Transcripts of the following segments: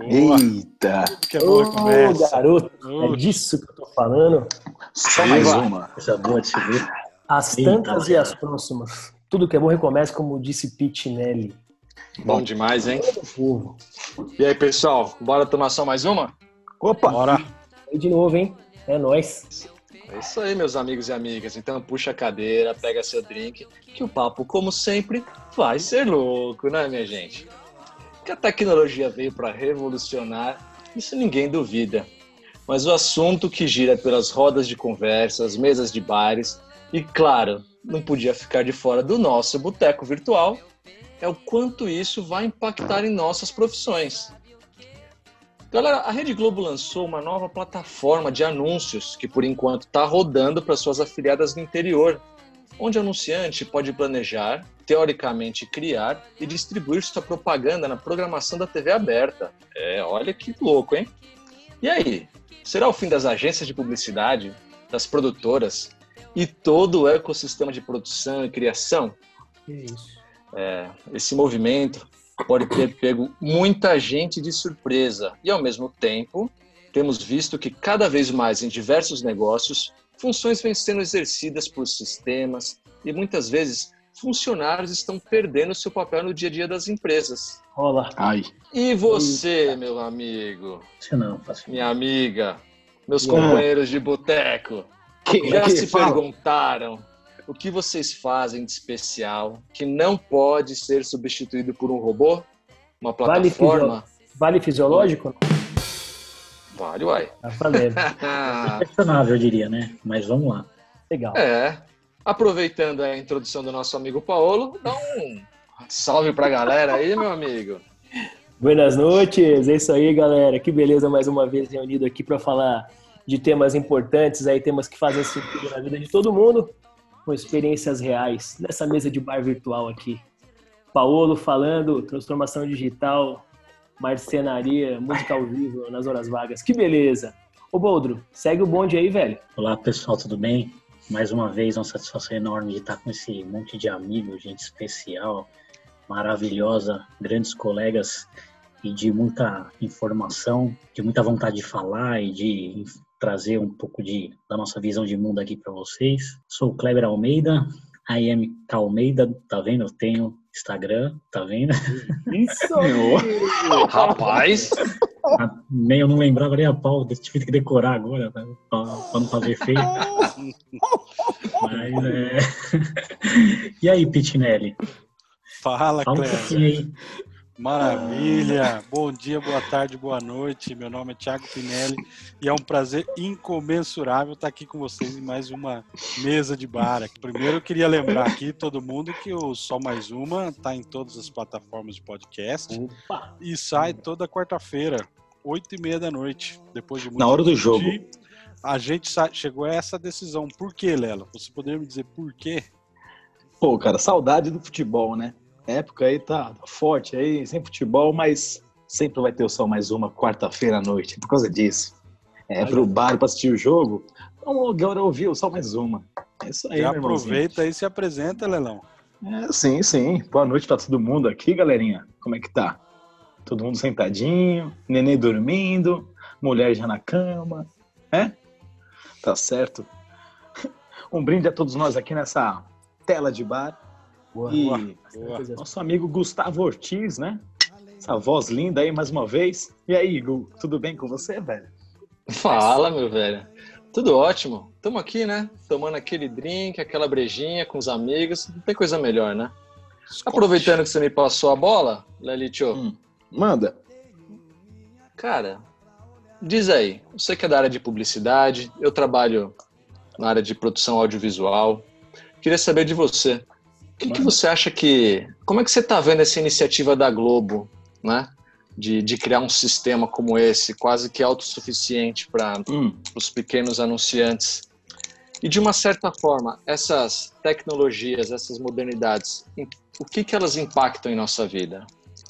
Eita! Que é boa Ô, garoto, é disso que eu tô falando. Só mais uma. Coisa boa de ver. As Eita, tantas e as próximas. Tudo que é bom recomeça, como disse Pitinelli. Bom demais, hein? E aí, pessoal, bora tomar só mais uma? Opa! Bora. Aí de novo, hein? É nóis. É isso aí, meus amigos e amigas. Então puxa a cadeira, pega seu drink, que o papo, como sempre, vai ser louco, né, minha gente? Que a tecnologia veio para revolucionar, isso ninguém duvida. Mas o assunto que gira pelas rodas de conversas, mesas de bares e, claro, não podia ficar de fora do nosso boteco virtual, é o quanto isso vai impactar em nossas profissões. Galera, a Rede Globo lançou uma nova plataforma de anúncios que, por enquanto, está rodando para suas afiliadas no interior, onde o anunciante pode planejar, teoricamente criar e distribuir sua propaganda na programação da TV aberta. É, olha que louco, hein? E aí, será o fim das agências de publicidade, das produtoras e todo o ecossistema de produção e criação? Isso. esse movimento pode ter pego muita gente de surpresa e, ao mesmo tempo, temos visto que cada vez mais em diversos negócios, funções vêm sendo exercidas por sistemas e muitas vezes funcionários estão perdendo seu papel no dia a dia das empresas. Rola. Ai. E você, meu amigo, Isso não, faço. minha amiga, meus É. companheiros de boteco, Que, já que se fala? perguntaram o que vocês fazem de especial que não pode ser substituído por um robô? Uma Vale plataforma? Vale fisiológico? Vale, uai. Tá valendo. Questionável, eu diria, né? Mas vamos lá. Legal. é. Aproveitando a introdução do nosso amigo Paolo, dá um salve pra galera aí, meu amigo. Buenas noites, é isso aí, galera. Que beleza mais uma vez reunido aqui para falar de temas importantes, aí temas que fazem sentido na vida de todo mundo, com experiências reais nessa mesa de bar virtual aqui. Paolo falando transformação digital, marcenaria, música ao vivo nas horas vagas. Que beleza. Ô Boldro, segue o bonde aí, velho. Olá, pessoal, tudo bem? Mais uma vez, uma satisfação enorme de estar com esse monte de amigos, gente especial, maravilhosa, grandes colegas e de muita informação, de muita vontade de falar e de trazer um pouco de, da nossa visão de mundo aqui para vocês. Sou o Kleber Almeida, I am K. Almeida, tá vendo? Eu tenho Instagram, tá vendo? Isso Rapaz, Ah, Nem eu não lembrava nem a pau, tive que decorar agora pra, pra- pra não fazer feio. Mas é. E aí, Pitinelli? Fala, Fala um Cléber. Maravilha. Bom dia, boa tarde, boa noite. Meu nome é Thiago Pinelli e é um prazer incomensurável estar aqui com vocês em mais uma mesa de bar. Primeiro, eu queria lembrar aqui todo mundo que o Só Mais Uma está em todas as plataformas de podcast Opa. e sai toda quarta-feira, oito e meia da noite. Depois de muito Na hora do jogo. A gente chegou a essa decisão. Por quê, Lela? Você poderia me dizer por quê? Pô, cara, saudade do futebol, né? Época aí tá forte aí, sem futebol, mas sempre vai ter o sol mais uma quarta-feira à noite, por causa disso. É, pro bar pra assistir o jogo, vamos agora ouvir o sol mais uma. É isso aí, Já aproveita e se apresenta, Lelão. É, sim, sim. Boa noite pra todo mundo aqui, galerinha. Como é que tá? Todo mundo sentadinho, neném dormindo, mulher já na cama, é? Tá certo. Um brinde a todos nós aqui nessa tela de bar. Boa, E boa. Boa. Nosso amigo Gustavo Ortiz, né? Essa voz linda aí mais uma vez. E aí, Gu, tudo bem com você, velho? fala, meu velho. Tudo ótimo. Tamo aqui, né? Tomando aquele drink, aquela brejinha com os amigos. Não tem coisa melhor, né? Aproveitando que você me passou a bola, Lelitio, Hum. Manda. Cara, diz aí, você que é da área de publicidade, eu trabalho na área de produção audiovisual. Queria saber de você. O que, que você acha que. Como é que você está vendo essa iniciativa da Globo, né? De, de criar um sistema como esse, quase que autossuficiente para Hum. os pequenos anunciantes. E de uma certa forma, essas tecnologias, essas modernidades, o que, que elas impactam em nossa vida?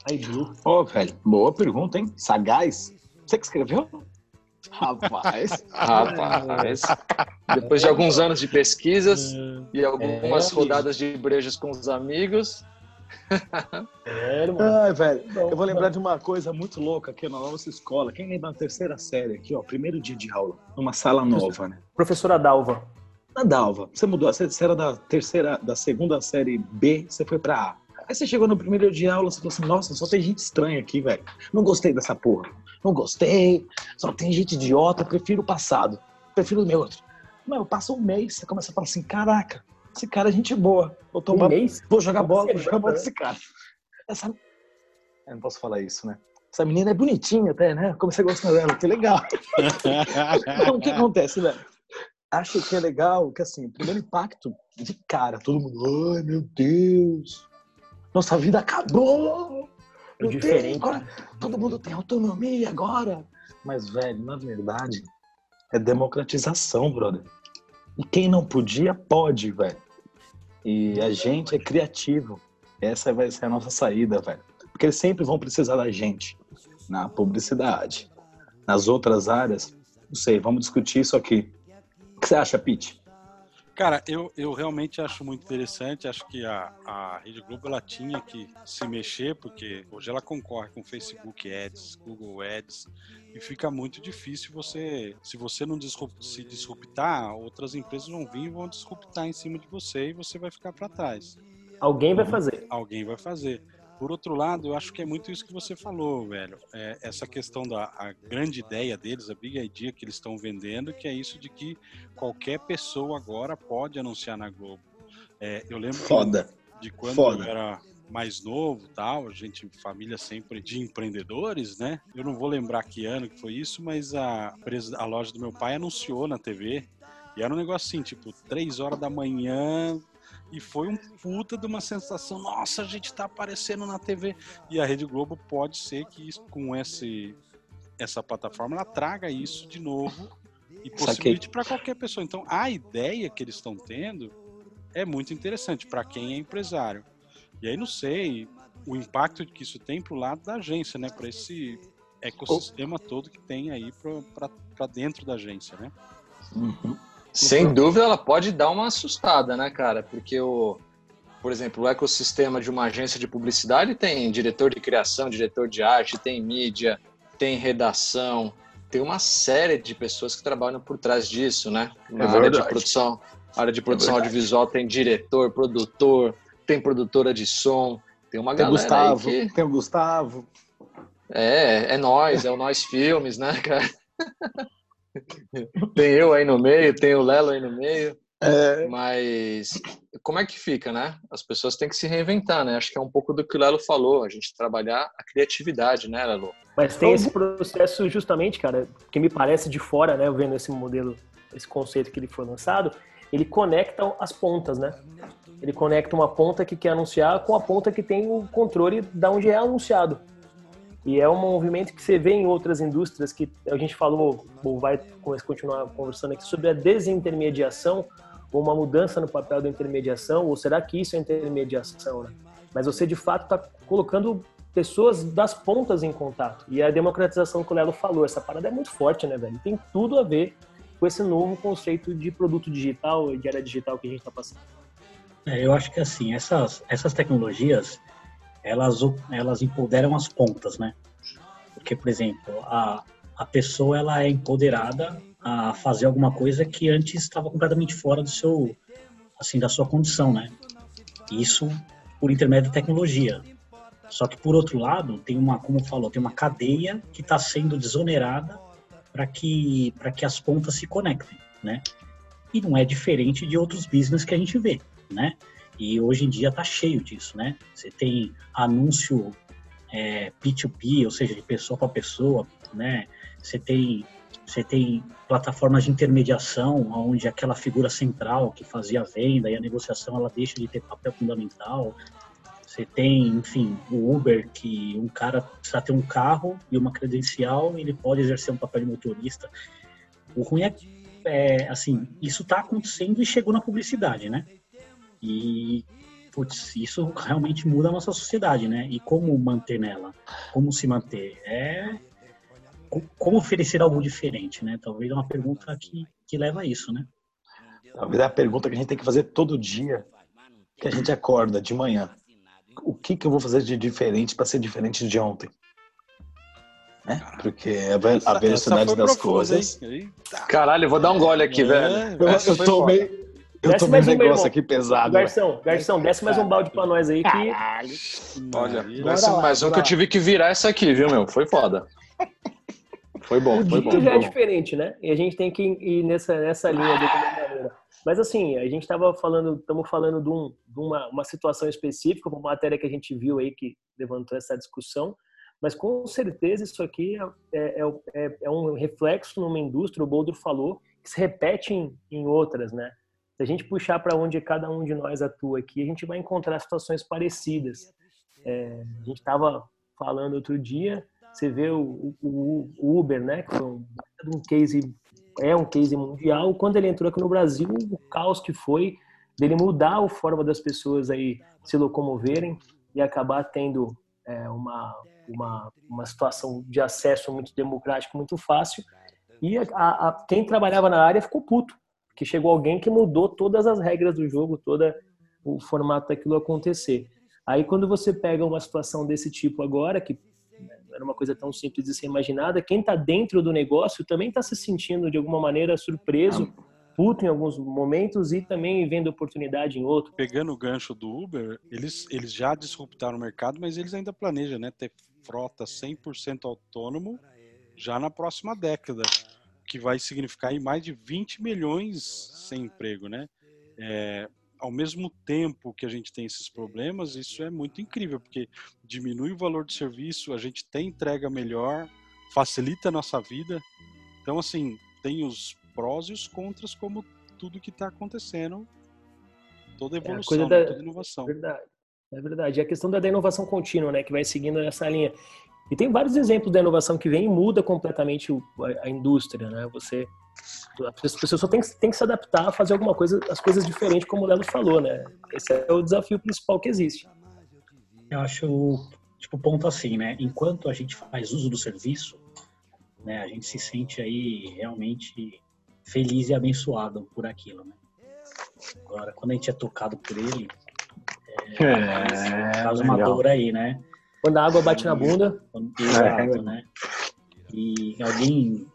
Aí, viu? Ô, velho, boa pergunta, hein? Sagaz. Você que escreveu? Rapaz. Rapaz, depois de alguns anos de pesquisas e algumas É, rodadas de brejas com os amigos, É, Ai, velho, eu vou lembrar de uma coisa muito louca aqui na nossa escola. Quem lembra da terceira série aqui, ó, primeiro dia de aula, numa sala nova, né? Professora Dalva. A Dalva, você mudou, você era da terceira, da segunda série B, você foi pra A. Aí você chegou no primeiro dia de aula, você falou assim, nossa, só tem gente estranha aqui, velho. Não gostei dessa porra. Não gostei, só tem gente idiota, prefiro o passado. Prefiro o meu outro. Mano, passa um mês, você começa a falar assim, caraca, esse cara é gente boa. Vou, tomar, um mês? vou jogar bola, vou jogar bola desse cara. Essa... Eu não posso falar isso, né? Essa menina é bonitinha até, né? Como você gosta dela, que legal. então, o que acontece, velho? Acho que é legal que, assim, o primeiro impacto, de cara, todo mundo, ai meu Deus, nossa vida acabou. É diferente. agora, todo mundo tem autonomia agora. Mas, velho, na verdade, é democratização, brother. E quem não podia, pode, velho. E a gente é criativo. Essa vai ser a nossa saída, velho. Porque eles sempre vão precisar da gente. Na publicidade. Nas outras áreas, não sei, vamos discutir isso aqui. O que você acha, Pete? Cara, eu, eu realmente acho muito interessante. Acho que a, a Rede Globo ela tinha que se mexer, porque hoje ela concorre com Facebook Ads, Google Ads, e fica muito difícil você, se você não disrupt, se disruptar, outras empresas vão vir e vão disruptar em cima de você e você vai ficar para trás. Alguém vai fazer. Alguém vai fazer. Por outro lado, eu acho que é muito isso que você falou, velho. É essa questão da grande ideia deles, a big idea que eles estão vendendo, que é isso de que qualquer pessoa agora pode anunciar na Globo. É, eu lembro Foda. de quando Foda. eu era mais novo, tal, a gente família sempre de empreendedores, né? Eu não vou lembrar que ano que foi isso, mas a a loja do meu pai anunciou na TV e era um negócio assim, tipo, três horas da manhã, e foi um puta de uma sensação. Nossa, a gente tá aparecendo na TV. E a Rede Globo pode ser que com esse, essa plataforma ela traga isso de novo e possibilite para qualquer pessoa. Então, a ideia que eles estão tendo é muito interessante para quem é empresário. E aí, não sei o impacto que isso tem para o lado da agência, né? Para esse ecossistema oh. todo que tem aí para dentro da agência, né? Uhum. Sem dúvida, ela pode dar uma assustada, né, cara? Porque o, por exemplo, o ecossistema de uma agência de publicidade tem diretor de criação, diretor de arte, tem mídia, tem redação, tem uma série de pessoas que trabalham por trás disso, né? Na é área de produção, área de produção é audiovisual tem diretor, produtor, tem produtora de som, tem uma tem galera Gustavo, que... tem o Gustavo. É, é nós, é o nós filmes, né, cara? Tem eu aí no meio, tem o Lelo aí no meio. É. Mas como é que fica, né? As pessoas têm que se reinventar, né? Acho que é um pouco do que o Lelo falou, a gente trabalhar a criatividade, né, Lelo? Mas tem esse processo justamente, cara, que me parece de fora, né, vendo esse modelo, esse conceito que ele foi lançado, ele conecta as pontas, né? Ele conecta uma ponta que quer anunciar com a ponta que tem o controle da onde é anunciado. E é um movimento que você vê em outras indústrias que a gente falou, ou vai continuar conversando aqui, sobre a desintermediação, ou uma mudança no papel da intermediação, ou será que isso é intermediação, né? Mas você, de fato, está colocando pessoas das pontas em contato. E a democratização que o Lelo falou, essa parada é muito forte, né, velho? Tem tudo a ver com esse novo conceito de produto digital e de era digital que a gente está passando. É, eu acho que, assim, essas, essas tecnologias, elas, elas empoderam as pontas, né? Porque, por exemplo, a, a pessoa ela é empoderada a fazer alguma coisa que antes estava completamente fora do seu, assim, da sua condição, né? Isso por intermédio da tecnologia. Só que por outro lado tem uma, como falou, tem uma cadeia que está sendo desonerada para que para que as pontas se conectem, né? E não é diferente de outros business que a gente vê, né? E hoje em dia está cheio disso, né? Você tem anúncio é, P2P, ou seja, de pessoa para pessoa, né? Você tem você tem plataformas de intermediação, onde aquela figura central que fazia a venda e a negociação ela deixa de ter papel fundamental. Você tem, enfim, o Uber, que um cara precisa ter um carro e uma credencial, e ele pode exercer um papel de motorista. O ruim é, é assim, isso está acontecendo e chegou na publicidade, né? E putz, isso realmente muda a nossa sociedade, né? E como manter nela? Como se manter? É como oferecer algo diferente, né? Talvez é uma pergunta que, que leva a isso, né? Talvez é a pergunta que a gente tem que fazer todo dia que a gente acorda de manhã. o que, que eu vou fazer de diferente para ser diferente de ontem? Né? Porque a, ve- a Essa- velocidade das profunda, coisas. hein? Caralho, eu vou dar um gole aqui, É, velho. Eu, eu tomei. Eu Desce tomei um mais um, negócio irmão. aqui pesado. Garçom, garçom, desce mais um balde pra nós aí que Olha, vai ser lá, mais um que eu tive que virar essa aqui, viu, meu? Foi foda. Foi bom, o foi bom. dia já é diferente, né? E a gente tem que ir nessa, nessa linha de maneira. Mas assim, a gente estava falando, estamos falando de, um, de uma, uma situação específica, uma matéria que a gente viu aí que levantou essa discussão, mas com certeza isso aqui é, é, é, é um reflexo numa indústria, o Boulder falou, que se repete em, em outras, né? Se a gente puxar para onde cada um de nós atua aqui, a gente vai encontrar situações parecidas. É, a gente estava falando outro dia, você vê o, o- o Uber, né, que foi um, um case, é um case mundial. Quando ele entrou aqui no Brasil, o caos que foi dele mudar a forma das pessoas aí se locomoverem e acabar tendo é, uma, uma, uma situação de acesso muito democrático, muito fácil. E a, a- quem trabalhava na área ficou puto, porque chegou alguém que mudou todas as regras do jogo, todo o formato daquilo acontecer. Aí quando você pega uma situação desse tipo agora, que não era uma coisa tão simples de ser imaginada, quem está dentro do negócio também está se sentindo de alguma maneira surpreso, puto em alguns momentos e também vendo oportunidade em outro. Pegando o gancho do Uber, eles, eles já disruptaram o mercado, mas eles ainda planejam né, ter frota 100% autônomo já na próxima década, que vai significar aí mais de 20 milhões sem emprego, né? É, ao mesmo tempo que a gente tem esses problemas, isso é muito incrível, porque diminui o valor do serviço, a gente tem entrega melhor, facilita a nossa vida. Então, assim, tem os prós e os contras, como tudo que está acontecendo, toda É, a evolução, né, da- toda inovação. Verdade. É verdade. E a questão da da inovação contínua, né, que vai seguindo essa linha. E tem vários exemplos da inovação que vem e muda completamente a, a indústria, né? Você as pessoas só têm que, têm que se adaptar a fazer alguma coisa, as coisas diferentes, como o Lelo falou, né? Esse é o desafio principal que existe. Eu acho, tipo, ponto assim, né? Enquanto a gente faz uso do serviço, né, a gente se sente aí realmente feliz e abençoado por aquilo, né? Agora, quando a gente é tocado por ele, É, faz uma legal. dor aí, né? Quando a água bate na bunda, Quando- É. Exato, né? E alguém,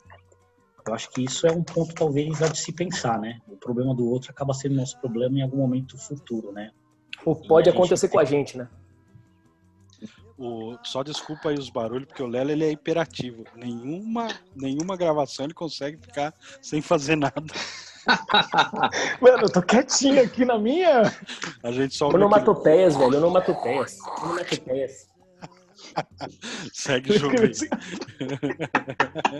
eu acho que isso é um ponto talvez a de se pensar, né? O problema do outro acaba sendo nosso problema em algum momento futuro, né? pô, pode gente acontecer com a gente, né? O, só desculpa aí os barulhos, porque o Lelo ele é hiperativo. Nenhuma, nenhuma gravação ele consegue ficar sem fazer nada. Mano, eu tô quietinho aqui na minha. A gente só Onomatopeias, velho, onomatopeias. Onomatopeias. Segue o jogo aí.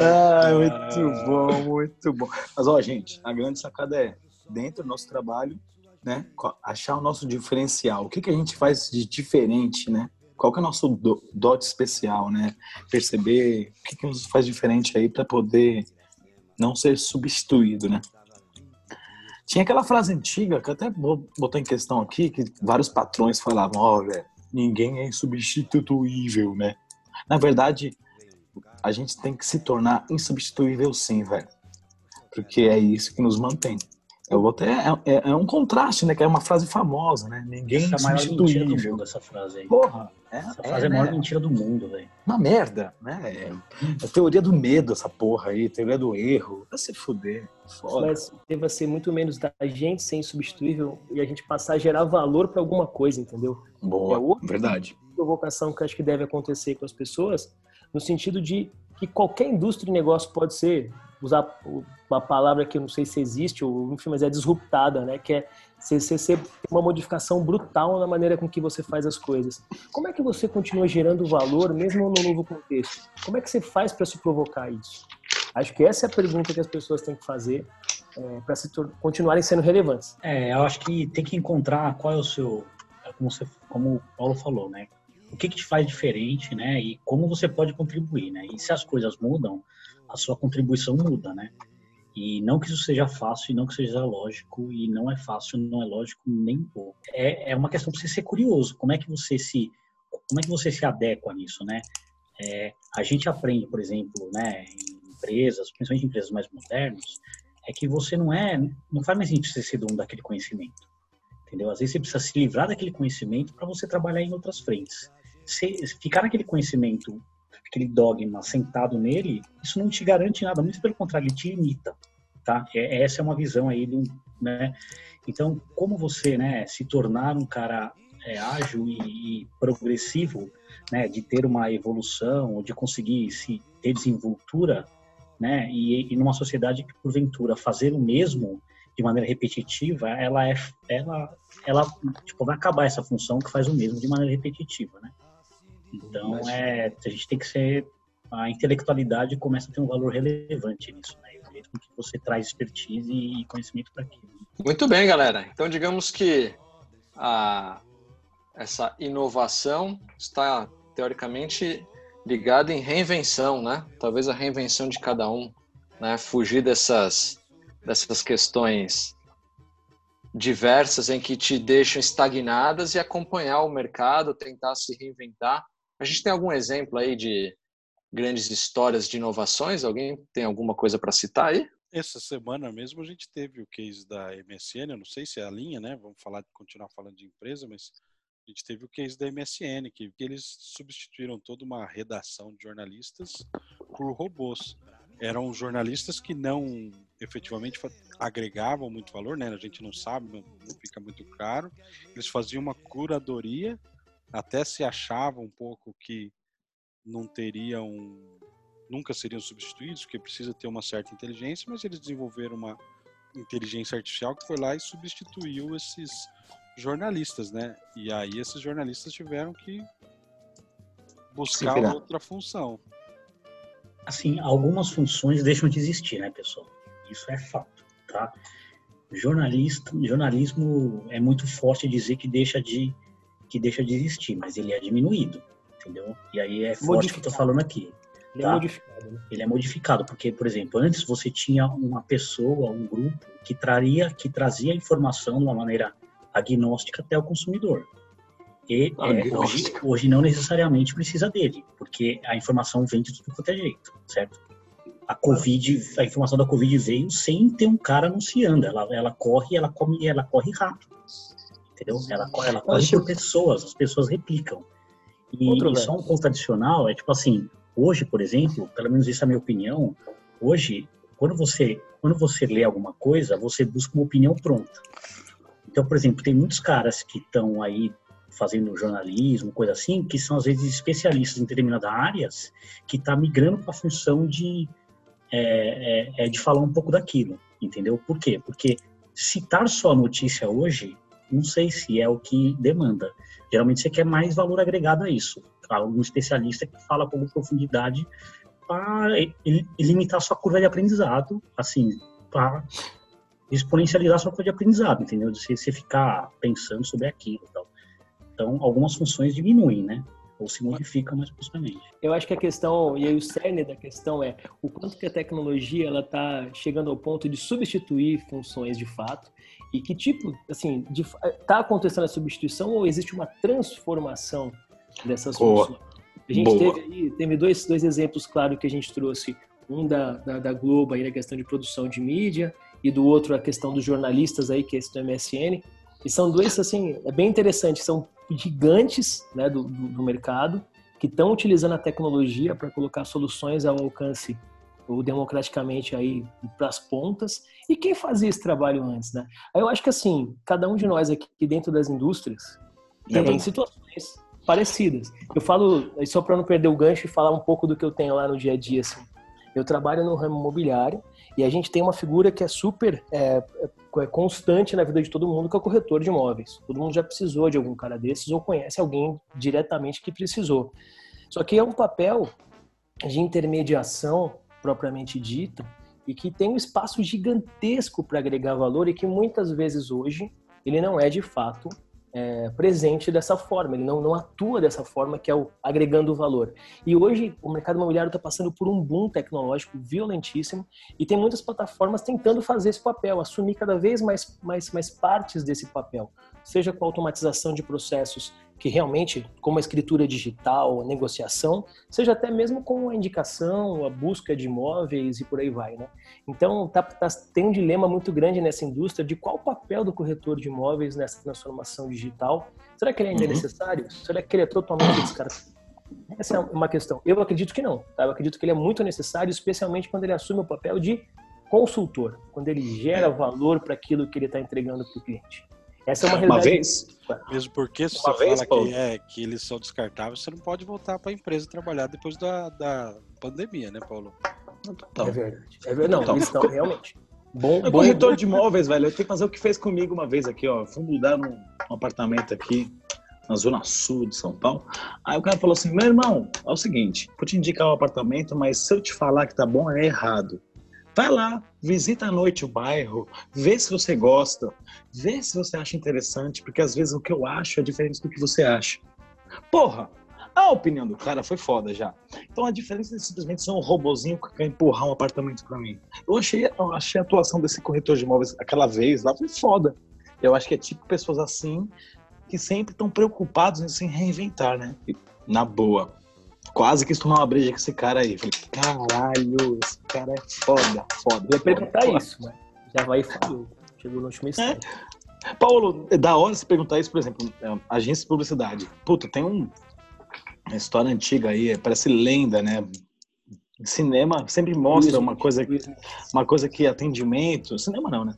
Ah, É, muito bom, muito bom. Mas, ó, gente, a grande sacada é, dentro do nosso trabalho, né, achar o nosso diferencial. O que, que a gente faz de diferente, né? Qual que é o nosso do- dote especial, né? Perceber o que, que nos faz diferente aí para poder não ser substituído, né? Tinha aquela frase antiga que eu até vou botar em questão aqui, que vários patrões falavam, ó, velho, ninguém é insubstituível, né? Na verdade, a gente tem que se tornar insubstituível sim, velho. Porque é isso que nos mantém. Eu vou até, é, é- é um contraste, né? Que é uma frase famosa, né? Ninguém é Essa é a maior mentira do mundo, essa frase aí. Porra, é, Essa é, frase é a maior né? mentira do mundo, velho. uma merda, né? É, é teoria do medo, essa porra aí, teoria do erro. Vai se fuder. Foda. Mas deva ser muito menos da gente ser insubstituível e a gente passar a gerar valor para alguma coisa, entendeu? é Boa, outra- verdade. provocação que eu acho que deve acontecer com as pessoas, no sentido de que qualquer indústria de negócio pode ser, usar uma palavra que eu não sei se existe, ou enfim, mas é disruptada, né? Que é você, uma modificação brutal na maneira com que você faz as coisas. Como é que você continua gerando valor mesmo no novo contexto? Como é que você faz para se provocar isso? Acho que essa é a pergunta que as pessoas têm que fazer é, para se continuarem sendo relevantes. É, eu acho que tem que encontrar qual é o seu, como, você, como o Paulo falou, né? O que, que te faz diferente, né? E como você pode contribuir, né? E se as coisas mudam, a sua contribuição muda, né? E não que isso seja fácil, e não que seja lógico, e não é fácil, não é lógico nem pouco. É, é uma questão para você ser curioso. Como é que você se, como é que você se adequa nisso, né? É, a gente aprende, por exemplo, né, em empresas, principalmente em empresas mais modernas, é que você não é, não faz mais sentido ser dono daquele conhecimento. entendeu? Às vezes você precisa se livrar daquele conhecimento para você trabalhar em outras frentes. Se ficar naquele conhecimento, aquele dogma sentado nele, isso não te garante nada, muito pelo contrário, ele te limita, tá? É, essa é uma visão aí, do, né? Então, como você, né, se tornar um cara é, ágil e, e, progressivo, né, de ter uma evolução ou de conseguir se ter desenvoltura, né, e, e numa sociedade que porventura fazer o mesmo de maneira repetitiva, ela é, ela, ela tipo, vai acabar essa função que faz o mesmo de maneira repetitiva, né? Então, é, a gente tem que ser a intelectualidade começa a ter um valor relevante nisso, né? O jeito que você traz expertise e conhecimento para aquilo. Muito bem, galera. Então, digamos que a, essa inovação está teoricamente ligada em reinvenção, né? Talvez a reinvenção de cada um, né? Fugir dessas dessas questões diversas em que te deixam estagnadas e acompanhar o mercado, tentar se reinventar. A gente tem algum exemplo aí de grandes histórias de inovações? Alguém tem alguma coisa para citar aí? Essa semana mesmo a gente teve o case da MSN, eu não sei se é a linha, né? Vamos falar, continuar falando de empresa, mas a gente teve o case da MSN, que, que eles substituíram toda uma redação de jornalistas por robôs. Eram jornalistas que não efetivamente agregavam muito valor, né? A gente não sabe, não, fica muito claro. Eles faziam uma curadoria, até se achava um pouco que não teriam, nunca seriam substituídos, porque precisa ter uma certa inteligência, mas eles desenvolveram uma inteligência artificial que foi lá e substituiu esses jornalistas, né? E aí esses jornalistas tiveram que buscar outra função. Assim, algumas funções deixam de existir, né, pessoal? Isso é fato, tá? Jornalista, jornalismo é muito forte dizer que deixa de que deixa de existir, mas ele é diminuído, entendeu? E aí é forte que eu tô falando aqui. Ele é tá? é modificado. Né? Ele é modificado porque, por exemplo, antes você tinha uma pessoa, um grupo que traria, que trazia informação de uma maneira agnóstica até o consumidor. E é, hoje, hoje não necessariamente precisa dele, porque a informação vem de tudo quanto é jeito, certo? A Covid, a informação da Covid veio sem ter um cara anunciando. Ela, ela corre, ela come, ela corre rápido, entendeu? Ela, ela corre por pessoas, as pessoas replicam. E, e só um ponto adicional é tipo assim, hoje, por exemplo, pelo menos isso é a minha opinião, hoje, quando você quando você lê alguma coisa, você busca uma opinião pronta. Então, por exemplo, tem muitos caras que estão aí fazendo jornalismo, coisa assim, que são às vezes especialistas em determinadas áreas, que está migrando para a função de, é, é, é, de falar um pouco daquilo, entendeu? Por quê? Porque citar só a notícia hoje, não sei se é o que demanda. Geralmente você quer mais valor agregado a isso. Algum especialista que fala com profundidade para limitar sua curva de aprendizado, assim, para exponencializar sua coisa de aprendizado, entendeu? De você ficar pensando sobre aquilo e tal. Então, algumas funções diminuem, né? Ou se modificam mais bruscamente. Eu acho que a questão, e aí o cerne da questão é o quanto que a tecnologia ela está chegando ao ponto de substituir funções de fato e que tipo, assim, está acontecendo a substituição ou existe uma transformação dessas Boa. funções? A gente Boa. teve aí, teve dois, dois exemplos claros que a gente trouxe. Um da, da, da Globo aí na questão de produção de mídia e do outro a questão dos jornalistas aí, que é esse do MSN. E são dois, assim, é bem interessante, são gigantes né, do, do, do mercado que estão utilizando a tecnologia para colocar soluções ao alcance ou democraticamente aí para as pontas. E quem fazia esse trabalho antes, né? Aí eu acho que assim, cada um de nós aqui dentro das indústrias é tem situações parecidas. Eu falo, só para não perder o gancho e falar um pouco do que eu tenho lá no dia a dia, assim. Eu trabalho no ramo imobiliário e a gente tem uma figura que é super é, é constante na vida de todo mundo, que é o corretor de imóveis. Todo mundo já precisou de algum cara desses ou conhece alguém diretamente que precisou. Só que é um papel de intermediação propriamente dita e que tem um espaço gigantesco para agregar valor e que muitas vezes hoje ele não é de fato é, presente dessa forma, ele não, não atua dessa forma que é o agregando valor. E hoje o mercado imobiliário está passando por um boom tecnológico violentíssimo e tem muitas plataformas tentando fazer esse papel, assumir cada vez mais, mais, mais partes desse papel. Seja com a automatização de processos que realmente, como a escritura digital, a negociação, seja até mesmo com a indicação, a busca de imóveis e por aí vai, né? Então, tá, tá, tem um dilema muito grande nessa indústria de qual o papel do corretor de imóveis nessa transformação digital. Será que ele ainda é uhum. é necessário? Será que ele é totalmente descartado? Essa é uma questão. Eu acredito que não. Tá? Eu acredito que ele é muito necessário, especialmente quando ele assume o papel de consultor, quando ele gera valor para aquilo que ele está entregando para o cliente. Essa é uma realidade. Uma vez. Mesmo porque se uma você vez, fala que, é, que eles são descartáveis, você não pode voltar para a empresa trabalhar depois da, da pandemia, né, Paulo? Então. É verdade. É verdade. Não, então. isso não, realmente. Bom, bom corretor de imóveis, velho. Eu tenho que fazer o que fez comigo uma vez aqui, ó. Fui mudar num, um apartamento aqui na zona sul de São Paulo. Aí o cara falou assim: meu irmão, é o seguinte, vou te indicar o um apartamento, mas se eu te falar que tá bom, é errado. Vai lá, visita à noite o bairro, vê se você gosta, vê se você acha interessante, porque às vezes o que eu acho é diferente do que você acha. Porra, a opinião do cara foi foda já. Então a diferença é simplesmente ser um robozinho que quer empurrar um apartamento para mim. Eu achei, eu achei a atuação desse corretor de imóveis aquela vez lá foi foda. Eu acho que é tipo pessoas assim que sempre estão preocupados em se reinventar, né? Na boa quase quis tomar uma breja com esse cara aí. Falei, caralho, esse cara é foda, foda. Eu ia perguntar foda. isso, mas já vai e falou. Chegou no último instante. É. Paulo, é da hora você perguntar isso, por exemplo, é, agência de publicidade. Puta, tem um, uma história antiga aí, é, parece lenda, né? Cinema sempre mostra uma coisa, uma coisa que atendimento. Cinema não, né?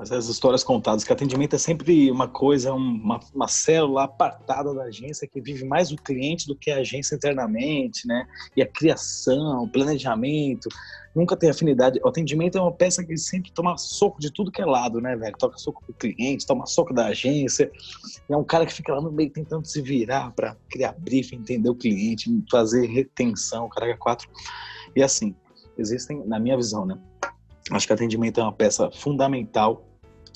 Essas histórias contadas, que atendimento é sempre uma coisa, uma, uma célula apartada da agência que vive mais o cliente do que a agência internamente, né? E a criação, o planejamento, nunca tem afinidade. O atendimento é uma peça que sempre toma soco de tudo que é lado, né, velho? Toca soco do cliente, toma soco da agência. é um cara que fica lá no meio tentando se virar para criar briefing, entender o cliente, fazer retenção, caraca, quatro. E assim, existem, na minha visão, né? Acho que atendimento é uma peça fundamental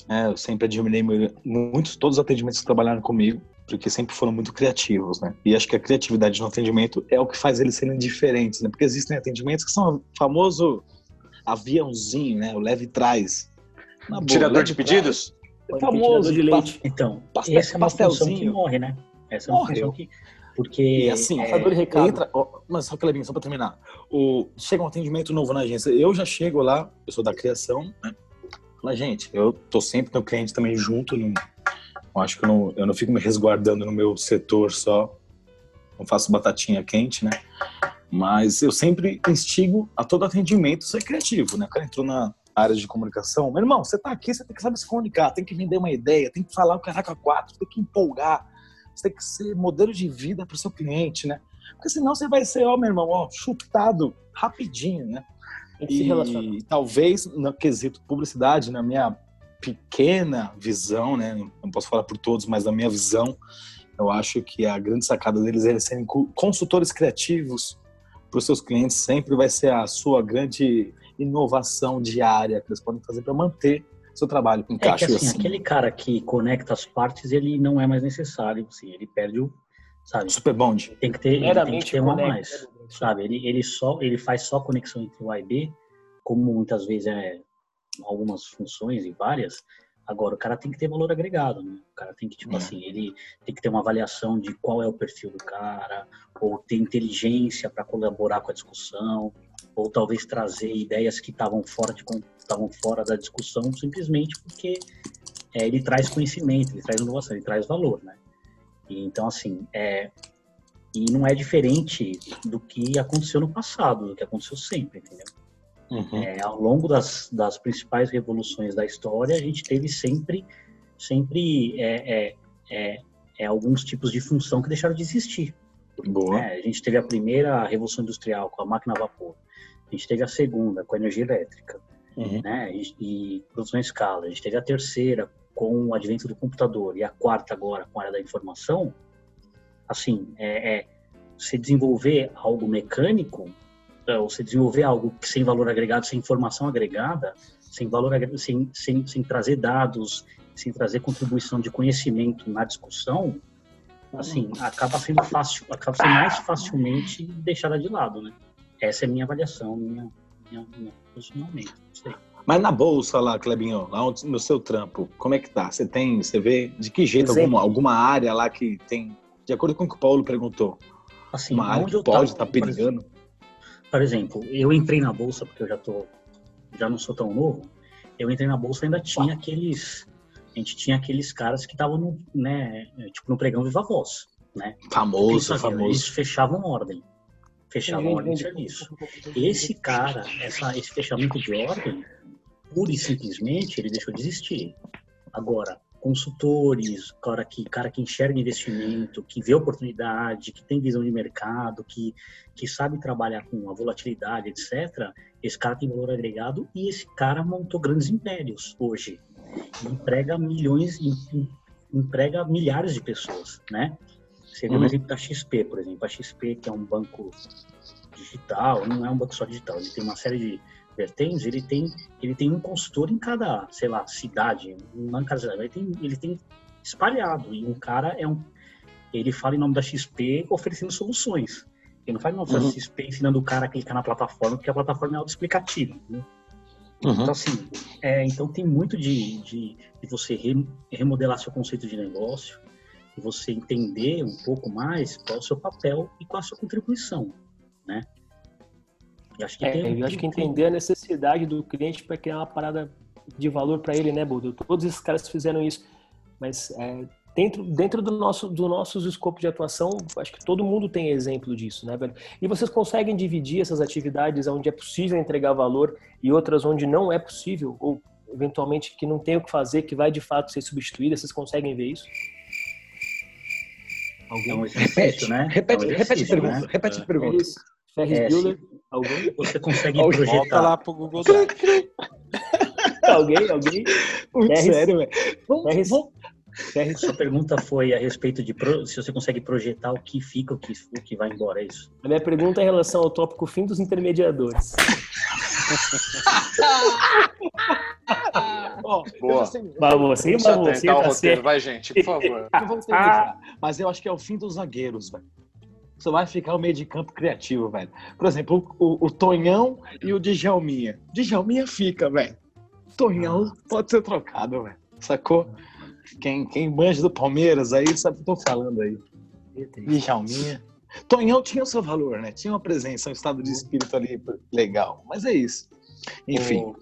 é, eu sempre admirei muito todos os atendimentos que trabalharam comigo, porque sempre foram muito criativos, né? E acho que a criatividade no atendimento é o que faz eles serem diferentes, né? Porque existem atendimentos que são o famoso aviãozinho, né? O leve trás. Boa, Tirador de pedidos? É famoso de leite. Então, pastel, essa é uma função que morre, né? Essa é uma função que porque e assim, é, entra, ó, mas só Clebinho, só para terminar. O chega um atendimento novo na agência. Eu já chego lá, eu sou da criação, né? Mas, gente, eu tô sempre com o cliente também junto. Não, eu acho que eu não, eu não fico me resguardando no meu setor só. Não faço batatinha quente, né? Mas eu sempre instigo a todo atendimento ser criativo, né? O cara entrou na área de comunicação. Meu irmão, você tá aqui, você tem que saber se comunicar, tem que vender uma ideia, tem que falar o caraca quatro, tem que empolgar. Você tem que ser modelo de vida para o seu cliente, né? Porque senão você vai ser, ó, meu irmão, ó, chutado rapidinho, né? E talvez no quesito publicidade, na minha pequena visão, né, não posso falar por todos, mas na minha visão, eu acho que a grande sacada deles é serem consultores criativos para os seus clientes, sempre vai ser a sua grande inovação diária que eles podem fazer para manter seu trabalho com caixa. É que, assim, assim, aquele cara que conecta as partes, ele não é mais necessário, assim, ele perde o, sabe? Super bond. Tem que ter, ele tem que ter uma mais sabe? Ele, ele só ele faz só conexão entre o A e B, como muitas vezes é algumas funções e várias. Agora o cara tem que ter valor agregado, né? O cara tem que tipo é. assim, ele tem que ter uma avaliação de qual é o perfil do cara, ou ter inteligência para colaborar com a discussão, ou talvez trazer ideias que estavam fora de estavam fora da discussão simplesmente porque é, ele traz conhecimento, ele traz inovação, ele traz valor, né? E, então assim, é, e não é diferente do que aconteceu no passado, do que aconteceu sempre, entendeu? Uhum. É, ao longo das, das principais revoluções da história, a gente teve sempre, sempre é, é, é, é alguns tipos de função que deixaram de existir. Boa. É, a gente teve a primeira revolução industrial com a máquina a vapor, a gente teve a segunda com a energia elétrica, uhum. né, e, e produção em escala, a gente teve a terceira com o advento do computador e a quarta agora com a área da informação, assim, é, é você desenvolver algo mecânico, é, ou você desenvolver algo sem valor agregado, sem informação agregada, sem valor sem, sem, sem trazer dados, sem trazer contribuição de conhecimento na discussão, assim, acaba sendo fácil, acaba sendo mais facilmente deixada de lado, né? Essa é a minha avaliação, minha, minha, minha posicionamento. Não sei. Mas na bolsa lá, Clebinho, lá no seu trampo, como é que tá? Você tem, você vê de que jeito Exemplo. alguma, alguma área lá que tem, de acordo com o que o Paulo perguntou, Assim, uma área onde que eu pode estar perigando? Por exemplo, eu entrei na bolsa porque eu já tô, já não sou tão novo. Eu entrei na bolsa e ainda tinha aqueles, a gente tinha aqueles caras que estavam no, né, tipo no pregão Viva Voz, né? Famoso, Pensa, Eles famoso. fechavam ordem, fechavam ordem de serviço. Esse cara, essa, esse fechamento de ordem, pura e simplesmente, ele deixou de existir. Agora, consultores, cara que, cara que enxerga investimento, que vê oportunidade, que tem visão de mercado, que, que sabe trabalhar com a volatilidade, etc., esse cara tem valor agregado e esse cara montou grandes impérios hoje. Emprega milhões, em- em- emprega milhares de pessoas, né? Você vê Uhum. o exemplo da XP, por exemplo. A XP, que é um banco digital, não é um banco só digital, ele tem uma série de vertentes, ele tem, ele tem um consultor em cada, sei lá, cidade, não em cada cidade, ele tem, ele tem espalhado, e um cara é um, ele fala em nome da XP oferecendo soluções. Ele não faz em nome Uhum. da XP ensinando o cara a clicar na plataforma, porque a plataforma é autoexplicativa. Né? Uhum. Então, assim, é, então tem muito de, de, de você re- remodelar seu conceito de negócio, você entender um pouco mais qual é o seu papel e qual é a sua contribuição, né? E acho que É, tem, eu acho que entender a necessidade do cliente para criar uma parada de valor para ele, né, Budo? Todos esses caras fizeram isso, mas é, dentro, dentro do nosso do nossos escopos de atuação, acho que todo mundo tem exemplo disso, né, velho? E vocês conseguem dividir essas atividades onde é possível entregar valor e outras onde não é possível ou eventualmente que não tem o que fazer, que vai de fato ser substituída? Vocês conseguem ver isso? é um Alguém? exercício, né? Repete, É um repete a pergunta, né? repete a pergunta. Ferris, Ferris É, Bueller? Alguém? Você consegue Olha, Volta projetar. lá pro Google Drive. Alguém? Alguém? Muito sério, velho. Ferris? Sua pergunta foi a respeito de pro- se você consegue projetar o que fica, o que, o que vai embora, é isso? A minha pergunta é em relação ao tópico fim dos intermediadores. Ó, Boa. sei- Mas você, mas você tá roteiro, vai, gente, por favor. Não vamos ter ah. Mas eu acho que é o fim dos zagueiros, velho. Você vai ficar o meio de campo criativo, velho. Por exemplo, o, o- o Tonhão e o Djalminha. Djalminha fica, velho. Tonhão pode ser trocado, velho. Sacou? Quem, quem manja do Palmeiras aí sabe o que eu tô falando aí. Djalminha. Tonhão tinha o seu valor, né? Tinha uma presença, um estado de espírito ali legal. Mas é isso. Enfim. Ô,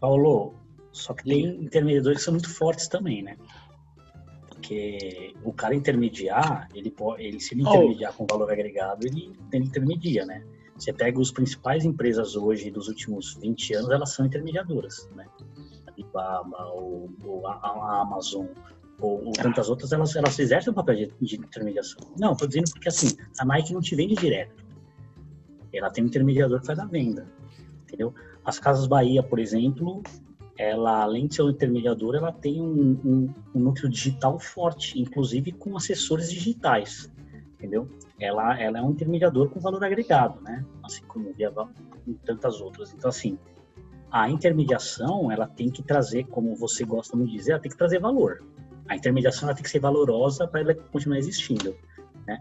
Paulo, só que tem intermediadores que são muito fortes também, né? Porque o cara intermediar, ele pode, ele se ele Oh. intermediar com valor agregado, ele, ele intermedia, né? Você pega as principais empresas hoje dos últimos 20 anos, elas são intermediadoras, né? A Alibaba, ou, ou a, a Amazon, ou, ou tantas outras, elas, elas exercem um papel de, de intermediação. Não, tô dizendo porque assim, a Nike não te vende direto. Ela tem um intermediador que faz a venda, entendeu? As Casas Bahia, por exemplo, ela, além de ser um intermediador, ela tem um, um- um núcleo digital forte, inclusive com assessores digitais, entendeu? Ela, ela é um intermediador com valor agregado, né? Assim como Via e tantas outras. Então, assim, a intermediação, ela tem que trazer, como você gosta de dizer, ela tem que trazer valor. A intermediação, ela tem que ser valorosa para ela continuar existindo, né?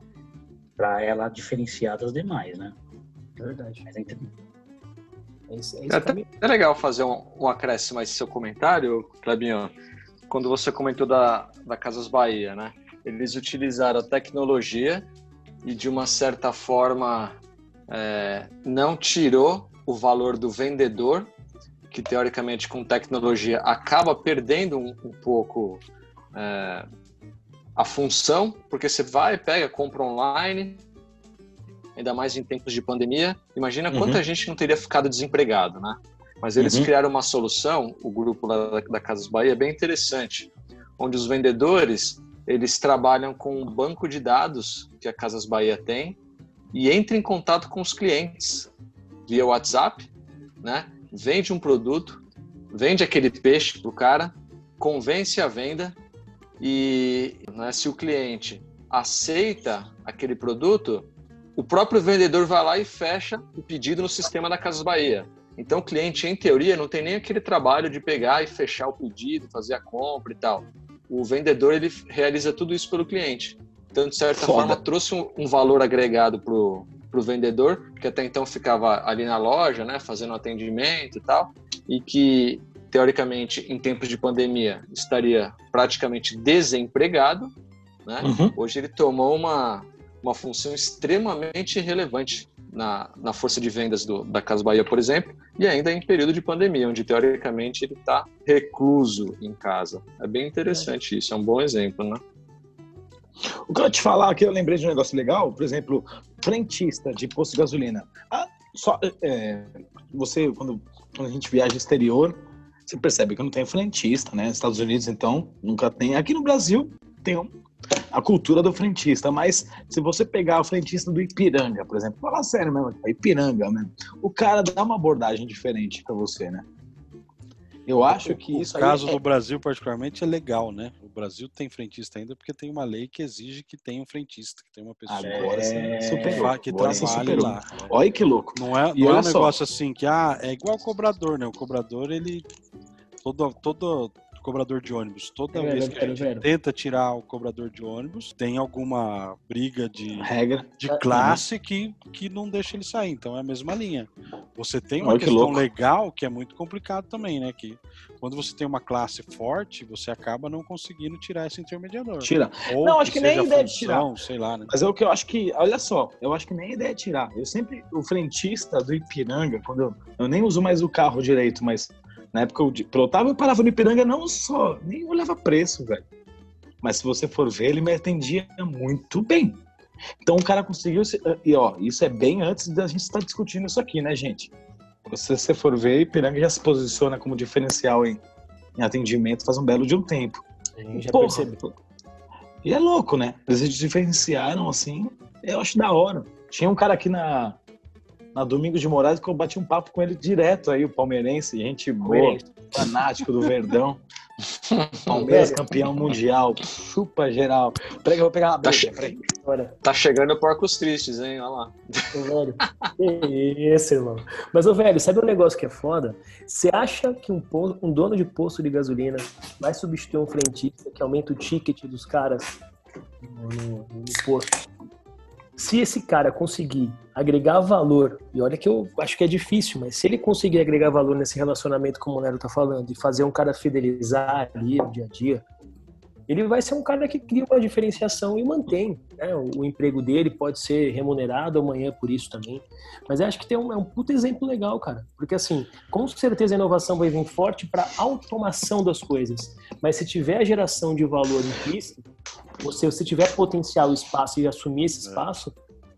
Para ela diferenciar das demais, né? Verdade. Mas a inter- É isso, é É isso até- também. É legal fazer um, um acréscimo a esse seu comentário, Clebinho, quando você comentou da, da Casas Bahia, né? Eles utilizaram a tecnologia e, de uma certa forma, é, não tirou o valor do vendedor, que, teoricamente, com tecnologia, acaba perdendo um, um pouco é, a função, porque você vai, pega, compra online, ainda mais em tempos de pandemia. Imagina Uhum. quanta gente não teria ficado desempregado, né? Mas eles Uhum. criaram uma solução, o grupo lá da, Casas Bahia, bem interessante, onde os vendedores eles trabalham com um banco de dados que a Casas Bahia tem e entra em contato com os clientes via WhatsApp, né? Vende um produto, vende aquele peixe pro cara, convence a venda e né, se o cliente aceita aquele produto, o próprio vendedor vai lá e fecha o pedido no sistema da Casas Bahia. Então o cliente, em teoria, não tem nem aquele trabalho de pegar e fechar o pedido, fazer a compra e tal. O vendedor ele realiza tudo isso pelo cliente. Então, de certa Foda. forma, trouxe um, um valor agregado pro, pro vendedor, que até então ficava ali na loja, né, fazendo atendimento e tal. e que, teoricamente, em tempos de pandemia, estaria praticamente desempregado, né? Uhum. hoje ele tomou uma, uma função extremamente relevante na, na força de vendas do, da Casa Bahia, por exemplo, e ainda em período de pandemia, onde teoricamente ele está recluso em casa. É bem interessante isso, é um bom exemplo, né? O que eu te falar aqui, eu lembrei de um negócio legal, por exemplo, frentista de posto de gasolina. Ah, só, é, você, quando, quando a gente viaja exterior, você percebe que não tem frentista, né? Estados Unidos, então, nunca tem. Aqui no Brasil, tem um, a cultura do frentista, mas se você pegar o frentista do Ipiranga, por exemplo, falar sério mesmo, Ipiranga, né? O cara dá uma abordagem diferente para você, né? Eu acho que o isso O caso é... do Brasil, particularmente, é legal, né? O Brasil tem frentista ainda porque tem uma lei que exige que tenha um frentista, que tenha uma pessoa Agora sim, que, superou. fa- que trabalhe lá. Olha que louco. Não é, não é um só. negócio assim que ah, é igual o cobrador, né? O cobrador, ele. Todo, todo cobrador de ônibus, toda É, vez que a gente tenta tirar o cobrador de ônibus, tem alguma briga de, Regra. de classe que, que não deixa ele sair. Então é a mesma linha. Você tem uma Olha que questão louco. legal que é muito complicado também, né? Que quando você tem uma classe forte, você acaba não conseguindo tirar esse intermediador. Tira. Ou Não, acho que nem seja a ideia de tirar. função, Sei lá, né? Mas é o que eu acho que, olha só, eu acho que nem a ideia é tirar. Eu sempre, o frentista do Ipiranga, quando eu, eu nem uso mais o carro direito, mas na época eu pilotava, eu parava no Ipiranga não só, nem olhava preço, velho. Mas se você for ver, ele me atendia muito bem. Então o cara conseguiu. se- E ó, isso é bem antes da gente estar discutindo isso aqui, né, gente? Se você for ver, Ipiranga já se posiciona como diferencial em, em atendimento faz um belo de um tempo. Já Porra, percebi. E é louco, né? Eles se diferenciaram assim, eu acho da hora. Tinha um cara aqui na, na Domingos de Moraes que eu bati um papo com ele direto aí, o palmeirense, gente boa, Palmeirense. fanático do Verdão. Palmeiras campeão mundial, chupa geral. Peraí que eu vou pegar uma Tá breja, che- Tá chegando porcos tristes, hein? Olha lá. velho. Que isso, irmão. Mas, ô, velho, sabe um negócio que é foda? Você acha que um, um dono de posto de gasolina vai substituir um frentista que aumenta o ticket dos caras no, no- no posto? Se esse cara conseguir agregar valor, e olha que eu acho que é difícil, mas se ele conseguir agregar valor nesse relacionamento, como o Nero tá falando, e fazer um cara fidelizar ali no dia a dia, ele vai ser um cara que cria uma diferenciação e mantém né, o, o emprego dele, pode ser remunerado amanhã por isso também. Mas eu acho que tem um, é um puta exemplo legal, cara. Porque assim, com certeza a inovação vai vir forte para automação das coisas. Mas se tiver a geração de valor implícito, se você tiver potencial, espaço e assumir esse espaço,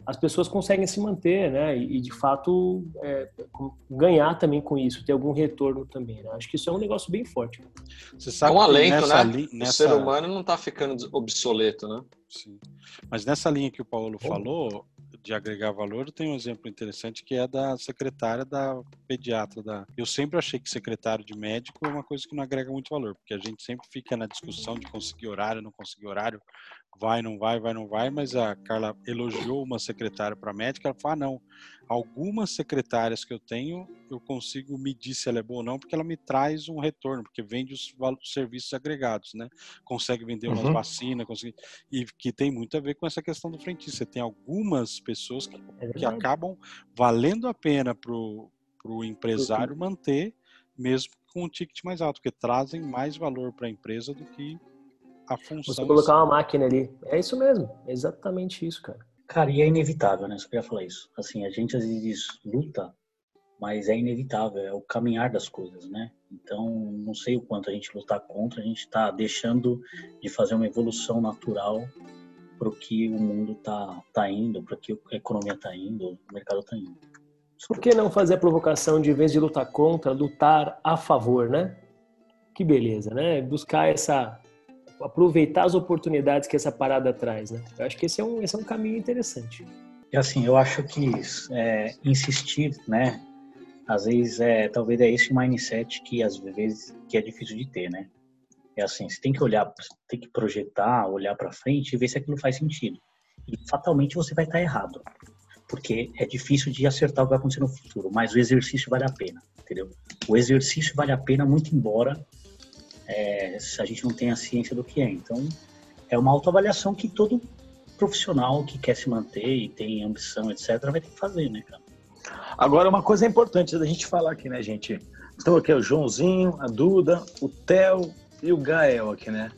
as pessoas conseguem se manter, né? E, e, de fato é, ganhar também com isso, ter algum retorno também. Né? Acho que isso é um negócio bem forte. Você É sabe um que alento, nessa né? li- O nessa- ser humano não tá ficando obsoleto, né? Sim. Mas nessa linha que o Paulo falou, de agregar valor, tem um exemplo interessante que é da secretária da pediatra. Da... Eu sempre achei que secretário de médico é uma coisa que não agrega muito valor, porque a gente sempre fica na discussão de conseguir horário, não conseguir horário, vai, não vai, vai, não vai, mas a Carla elogiou uma secretária para médica, ela falou, ah, não, algumas secretárias que eu tenho, eu consigo medir se ela é boa ou não, porque ela me traz um retorno, porque vende os serviços agregados, né? Consegue vender umas Uhum. vacinas, consegue... e que tem muito a ver com essa questão do frentista. Você tem algumas pessoas que, É que acabam valendo a pena para o empresário manter, mesmo com um ticket mais alto, porque trazem mais valor para a empresa do que a função. Você colocar uma máquina ali. É isso mesmo. É exatamente isso, cara. Cara, e é inevitável, né? Só queria falar isso. Assim, a gente às vezes luta, mas é inevitável, é o caminhar das coisas, né? Então, não sei o quanto a gente lutar contra, a gente está deixando de fazer uma evolução natural para o que o mundo tá, tá indo, para que a economia tá indo, o mercado tá indo. Por que não fazer a provocação de, em vez de lutar contra, lutar a favor, né? Que beleza, né? Buscar essa. Aproveitar as oportunidades que essa parada traz, né? Eu acho que esse é um, esse é um caminho interessante. E assim, eu acho que é, insistir, né? Às vezes é, talvez é esse mindset que às vezes que é difícil de ter, né? É assim, você tem que olhar, tem que projetar, olhar para frente e ver se aquilo faz sentido. E fatalmente você vai estar errado, porque é difícil de acertar o que vai acontecer no futuro, mas o exercício vale a pena, entendeu? O exercício vale a pena muito embora é, se a gente não tenha ciência do que é. Então, é uma autoavaliação que todo profissional que quer se manter e tem ambição, etc., vai ter que fazer, né, cara? Agora, uma coisa importante da gente falar aqui, né, gente? Então aqui é o Joãozinho, a Duda, o Theo e o Gael aqui, né?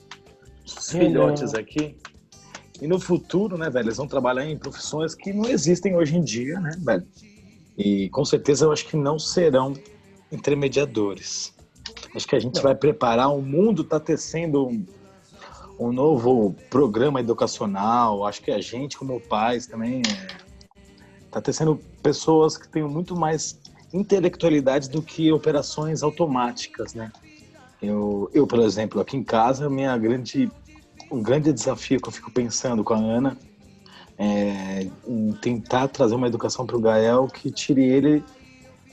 Os filhotes aqui. E no futuro, né, velho, eles vão trabalhar em profissões que não existem hoje em dia, né, velho? E com certeza eu acho que não serão intermediadores. Acho que a gente vai preparar, o mundo está tecendo um, um novo programa educacional. Acho que a gente, como pais, também está tecendo pessoas que têm muito mais intelectualidade do que operações automáticas, né? Eu, eu, por exemplo, aqui em casa, minha grande, um grande desafio que eu fico pensando com a Ana é tentar trazer uma educação para o Gael que tire ele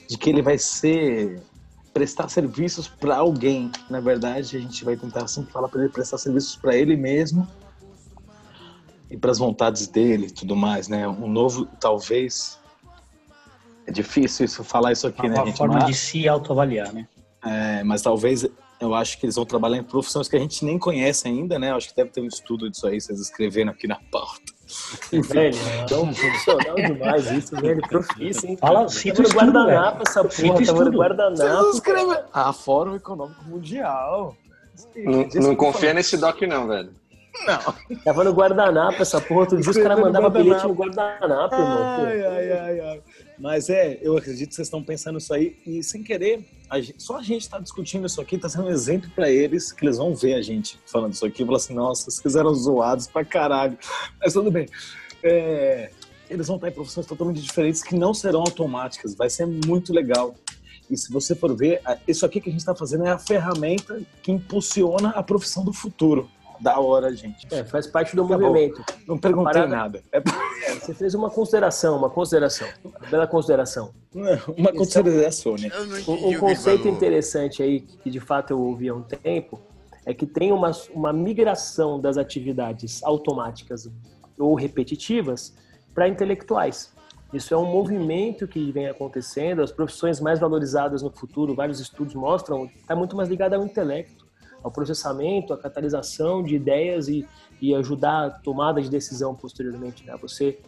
de que ele vai ser prestar serviços para alguém. Na verdade, a gente vai tentar sempre falar para ele prestar serviços para ele mesmo e para as vontades dele, e tudo mais, né? Um novo, talvez é difícil isso falar isso aqui, uma né, uma gente? forma Mas- de se autoavaliar, né? é, mas talvez eu acho que eles vão trabalhar em profissões que a gente nem conhece ainda, né? Eu acho que deve ter um estudo disso aí, vocês escreveram aqui na pauta. Velho, tão profissional demais isso, velho. Profício, hein? Fala, cita o guardanapo essa porra, tava no guardanapo. escreveram? Ah, Fórum Econômico Mundial. Não, não confia nesse doc, não, velho. Não. Tava no guardanapo essa porra. Outro dia os caras mandavam bilhete no guardanapo, irmão. Ai, ai, ai, ai. Mas é, eu acredito que vocês estão pensando isso aí e sem querer, a gente- só a gente está discutindo isso aqui, tá sendo um exemplo para eles, que eles vão ver a gente falando isso aqui e falar assim, nossa, vocês fizeram zoados pra caralho. Mas tudo bem. É, eles vão estar em profissões totalmente diferentes que não serão automáticas, vai ser muito legal. E se você for ver, isso aqui que a gente está fazendo é a ferramenta que impulsiona a profissão do futuro. Da hora, gente. É, faz parte do Tá bom. movimento. Não perguntei Parada- nada. É É, você fez uma consideração, uma consideração. Uma bela consideração. uma consideração, né? Não Um, um conceito interessante aí, que de fato eu ouvi há um tempo, é que tem uma, uma migração das atividades automáticas ou repetitivas para intelectuais. Isso é um movimento que vem acontecendo, as profissões mais valorizadas no futuro, vários estudos mostram, está muito mais ligado ao intelecto, ao processamento, à catalisação de ideias e, e ajudar a tomada de decisão posteriormente. Né? Você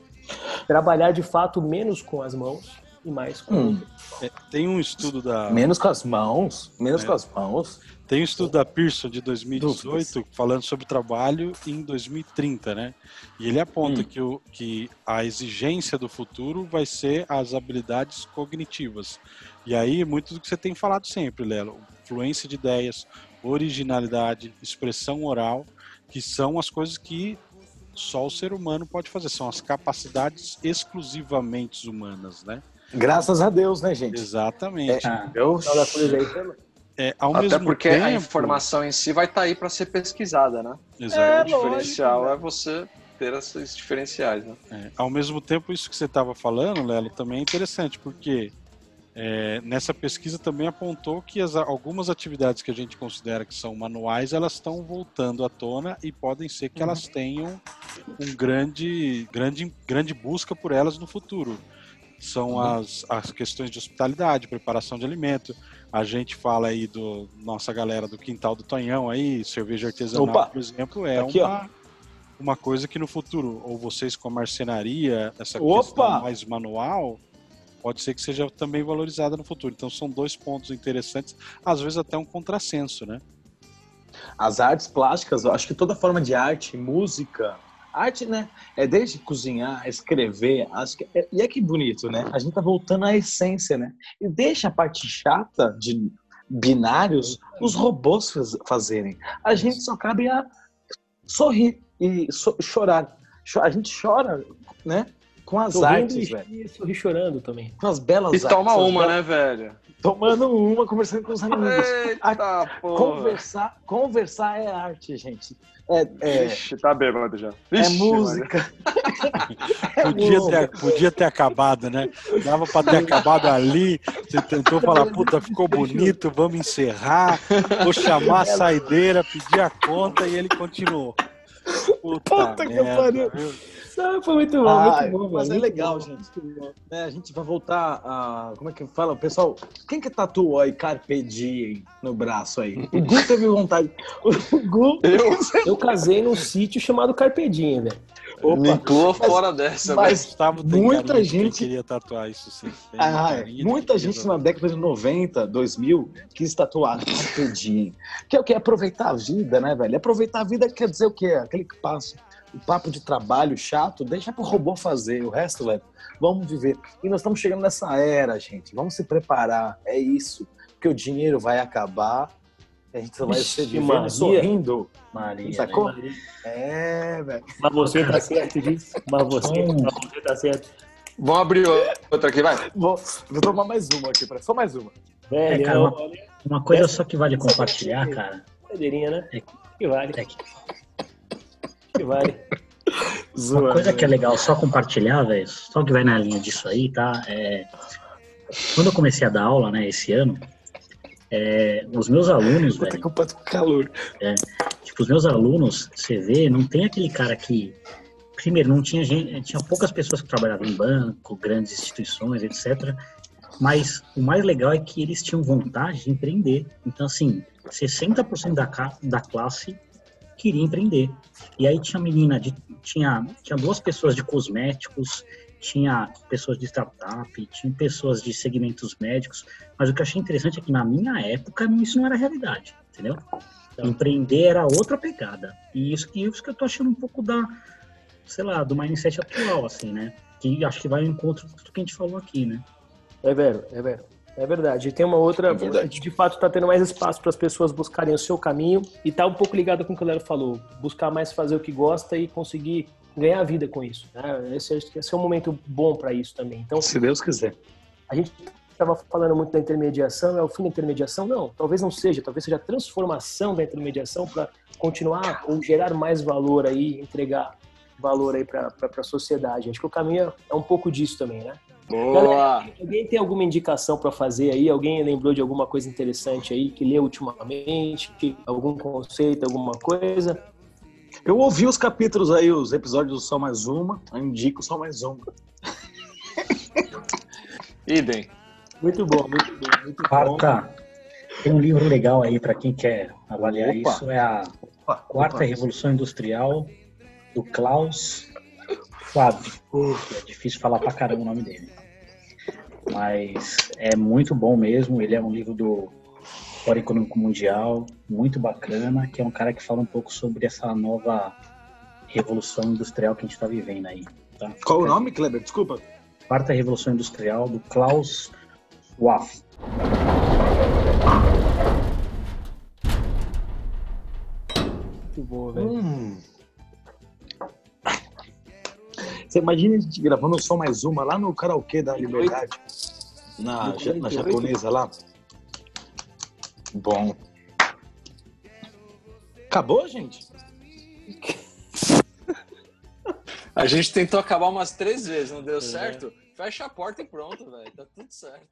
trabalhar de fato menos com as mãos e mais com Hum. É, tem um estudo da Menos com as mãos, menos É. com as mãos. tem um estudo da Pearson de 2018 falando sobre trabalho em 2030, né? E ele aponta Hum. que, o, que a exigência do futuro vai ser as habilidades cognitivas. E aí, muito do que você tem falado sempre, Lelo, fluência de ideias, originalidade, expressão oral, que são as coisas que só o ser humano pode fazer, são as capacidades exclusivamente humanas, né? Graças a Deus, né, gente? Exatamente. Ah, da coisa aí. então, É, ao Até mesmo porque tempo, a informação em si vai estar aí para ser pesquisada, né? Exato. o diferencial é você ter esses diferenciais, né? É, ao mesmo tempo, isso que você estava falando, Lelo, também é interessante, porque é, nessa pesquisa também apontou que as- algumas atividades que a gente considera que são manuais, elas estão voltando à tona e podem ser que elas tenham um grande, grande, grande busca por elas no futuro. São as, as questões de hospitalidade, preparação de alimento. A gente fala aí do nossa galera do quintal do Tonhão aí, cerveja artesanal, Opa! por exemplo, é Aqui, ó. uma, uma coisa que no futuro, ou vocês com a marcenaria, essa Opa! questão mais manual, pode ser que seja também valorizada no futuro. Então são dois pontos interessantes, às vezes até um contrassenso, né? As artes plásticas, eu acho que toda forma de arte, música, arte, né? É desde cozinhar, escrever, acho que é- e é que bonito, né? A gente tá voltando à essência, né? E deixa a parte chata de binários os robôs faz- fazerem. A gente só cabe a sorrir e so- chorar. Cho- A gente chora, né? Com as Sorrindo artes, e, velho. e sorri chorando também. Com as belas E artes. toma as uma, belas- né, velho? Tomando uma, conversando com os amigos. Eita, porra. Conversar, conversar é arte, gente. É, é, Vixe, tá bêbado já. é Vixe, música. Podia ter, podia ter acabado, né? Dava pra ter acabado ali. Você tentou falar, puta, ficou bonito, vamos encerrar. Vou chamar a saideira, pedir a conta e ele continuou. Puta, Puta que merda, pariu. Ah, foi muito bom, Ai, muito bom. mas velho, é muito legal, bom. gente. É, a gente vai voltar a. Como é que fala? Pessoal, quem que tatuou aí Carpe Diem no braço aí? O Gu teve vontade. O Gu. Eu casei num sítio chamado Carpedinha, velho. Opa, Me inclua fora dessa, mas Gustavo tem muita gente que queria tatuar isso sim. Ah, é. Muita gente na década de 90, 2000 quis tatuar rapidinho. Que é o que? Aproveitar a vida, né, velho? Aproveitar a vida quer dizer o quê? Aquele que passa o papo de trabalho chato, deixa pro robô fazer. O resto, velho, vamos viver. E nós estamos chegando nessa era, gente. Vamos se preparar. É isso. Porque o dinheiro vai acabar. A gente só vai ser vivendo sorrindo. Maria, sacou? Né? É, velho. Mas você tá certo disso. Mas você, hum. mas você tá certo. Vamos abrir outra aqui, vai. Vou, vou tomar mais uma aqui, só mais uma. Velho, é, cara, uma, uma, coisa só que vale compartilhar, cara. Cadeirinha, né? É, que vale. É que, que vale. Uma coisa que é legal só compartilhar, velho, só que vai na linha disso aí, tá? É, quando eu comecei a dar aula, né, esse ano, é, os meus alunos, velho. com calor. É, tipo, os meus alunos, você vê, não tem aquele cara que. Primeiro, não tinha gente, tinha poucas pessoas que trabalhavam em banco, grandes instituições, etc. Mas o mais legal é que eles tinham vontade de empreender. Então, assim, 60% da, da classe queria empreender. E aí tinha menina, de, tinha, tinha duas pessoas de cosméticos, tinha pessoas de startup, tinha pessoas de segmentos médicos, mas o que eu achei interessante é que na minha época isso não era realidade, entendeu? Então, empreender era outra pegada. E isso que, isso que eu tô achando um pouco da, sei lá, do mindset atual, assim, né? Que acho que vai ao encontro do que a gente falou aqui, né? É vero, é vero. É verdade. E tem uma outra, é de fato está tendo mais espaço para as pessoas buscarem o seu caminho e tá um pouco ligado com o que o Léo falou, buscar mais fazer o que gosta e conseguir ganhar vida com isso. Né? Esse, esse, é um momento bom para isso também. Então, se Deus quiser. A gente estava falando muito da intermediação, é o fim da intermediação? Não, talvez não seja, talvez seja a transformação da intermediação para continuar ou gerar mais valor aí, entregar valor aí para a sociedade. Acho que o caminho é um pouco disso também, né? Boa! Galera, alguém tem alguma indicação para fazer aí? Alguém lembrou de alguma coisa interessante aí que leu ultimamente? Algum conceito, alguma coisa? Eu ouvi os capítulos aí, os episódios do Só Mais Uma, eu indico Só Mais Uma. Idem. Muito bom, muito bom, muito Quarta. Bom. Tem um livro legal aí para quem quer avaliar opa. isso, é a opa, Quarta opa. Revolução Industrial, do Klaus Schwab. É difícil falar pra caramba o nome dele. Mas é muito bom mesmo. Ele é um livro do Fórum Econômico Mundial, muito bacana, que é um cara que fala um pouco sobre essa nova revolução industrial que a gente está vivendo aí. Tá? Qual o nome, Kleber? Desculpa. Quarta Revolução Industrial, do Klaus Schwab. Muito boa, velho. Hum. Você imagina a gente gravando som mais uma lá no karaokê da Liberdade, na, na japonesa lá. Bom. Acabou, gente? A gente tentou acabar umas três vezes, não deu é. certo? Fecha a porta e pronto, velho. Tá tudo certo.